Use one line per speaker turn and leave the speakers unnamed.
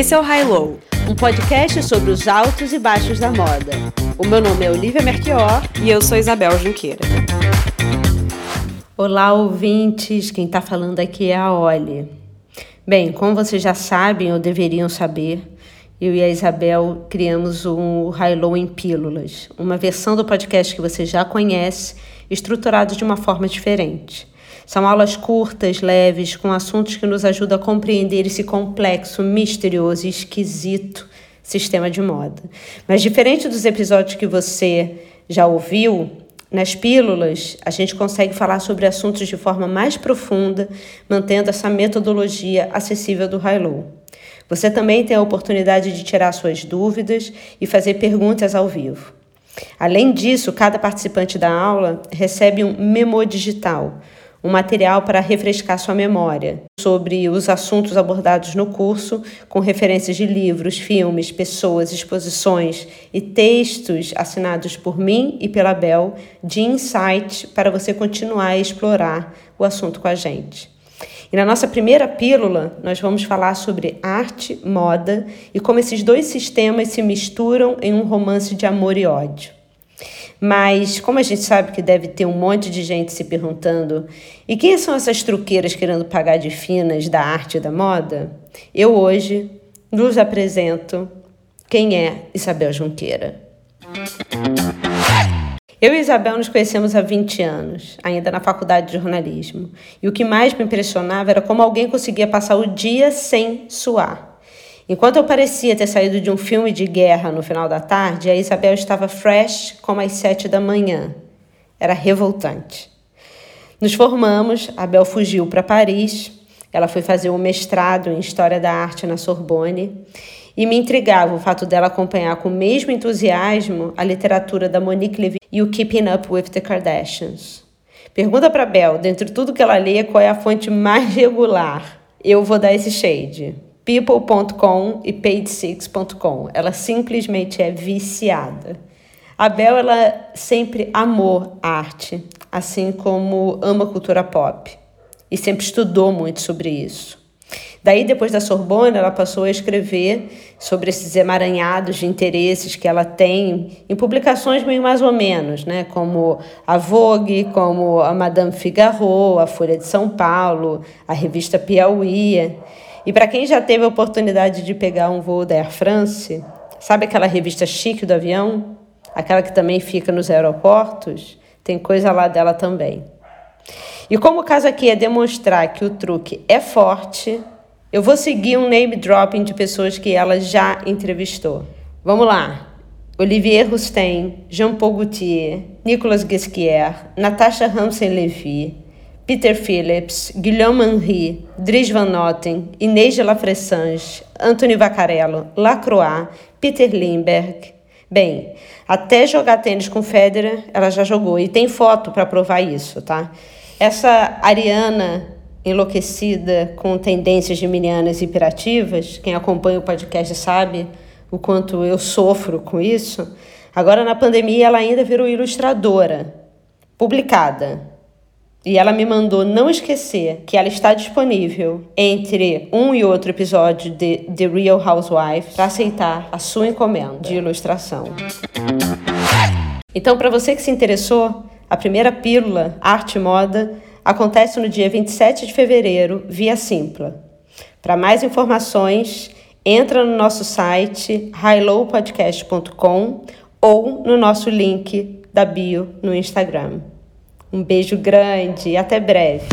Esse é o High Low, um podcast sobre os altos e baixos da moda. O meu nome é Olivia Merquior
e eu sou Isabel Junqueira.
Olá, ouvintes. Quem está falando aqui é a Oli. Bem, como vocês já sabem ou deveriam saber, eu e a Isabel criamos um High Low em Pílulas, uma versão do podcast que você já conhece, estruturado de uma forma diferente. São aulas curtas, leves, com assuntos que nos ajudam a compreender esse complexo, misterioso e esquisito sistema de moda. Mas diferente dos episódios que você já ouviu, nas pílulas a gente consegue falar sobre assuntos de forma mais profunda, mantendo essa metodologia acessível do High-Low. Você também tem a oportunidade de tirar suas dúvidas e fazer perguntas ao vivo. Além disso, cada participante da aula recebe um memo digital, um material para refrescar sua memória sobre os assuntos abordados no curso, com referências de livros, filmes, pessoas, exposições e textos assinados por mim e pela Bel de insight para você continuar a explorar o assunto com a gente. E na nossa primeira pílula, nós vamos falar sobre arte, moda e como esses dois sistemas se misturam em um romance de amor e ódio. Mas, como a gente sabe que deve ter um monte de gente se perguntando: e quem são essas truqueiras querendo pagar de finas da arte e da moda? Eu hoje nos apresento quem é Isabel Junqueira. Eu e Isabel nos conhecemos há 20 anos, ainda na faculdade de jornalismo. E o que mais me impressionava era como alguém conseguia passar o dia sem suar. Enquanto eu parecia ter saído de um filme de guerra no final da tarde, a Isabel estava fresh como às sete da manhã. Era revoltante. Nos formamos, a Bel fugiu para Paris, ela foi fazer um mestrado em História da Arte na Sorbonne, e me intrigava o fato dela acompanhar com o mesmo entusiasmo a literatura da Monique Levy e o Keeping Up with the Kardashians. Pergunta para Bel, dentre tudo que ela lê, qual é a fonte mais regular. Eu vou dar esse shade people.com e page6.com. Ela simplesmente é viciada. A Bel ela sempre amou arte, assim como ama cultura pop e sempre estudou muito sobre isso. Daí, depois da Sorbonne, ela passou a escrever sobre esses emaranhados de interesses que ela tem em publicações meio mais ou menos, né? como a Vogue, como a Madame Figaro, a Folha de São Paulo, a revista Piauí. E para quem já teve a oportunidade de pegar um voo da Air France, sabe aquela revista chique do avião? Aquela que também fica nos aeroportos? Tem coisa lá dela também. E como o caso aqui é demonstrar que o truque é forte, eu vou seguir um name dropping de pessoas que ela já entrevistou. Vamos lá. Olivier Rousteing, Jean-Paul Gaultier, Nicolas Guesquier, Natasha Hansen-Levy, Peter Phillips, Guilherme Henry, Dries Van Noten, Inês de La Fressange, Anthony Vaccarello, Lacroix, Peter Lindbergh. Bem, até jogar tênis com Federer, ela já jogou e tem foto para provar isso, tá? Essa Ariana enlouquecida com tendências geminianas hiperativas, quem acompanha o podcast sabe o quanto eu sofro com isso. Agora na pandemia ela ainda virou ilustradora, publicada e ela me mandou não esquecer que ela está disponível entre um e outro episódio de The Real Housewife para aceitar a sua encomenda de ilustração. Então, para você que se interessou, a primeira pílula Arte e Moda acontece no dia 27 de fevereiro via Simpla. Para mais informações, entra no nosso site highlowpodcast.com ou no nosso link da bio no Instagram. Um beijo grande e até breve.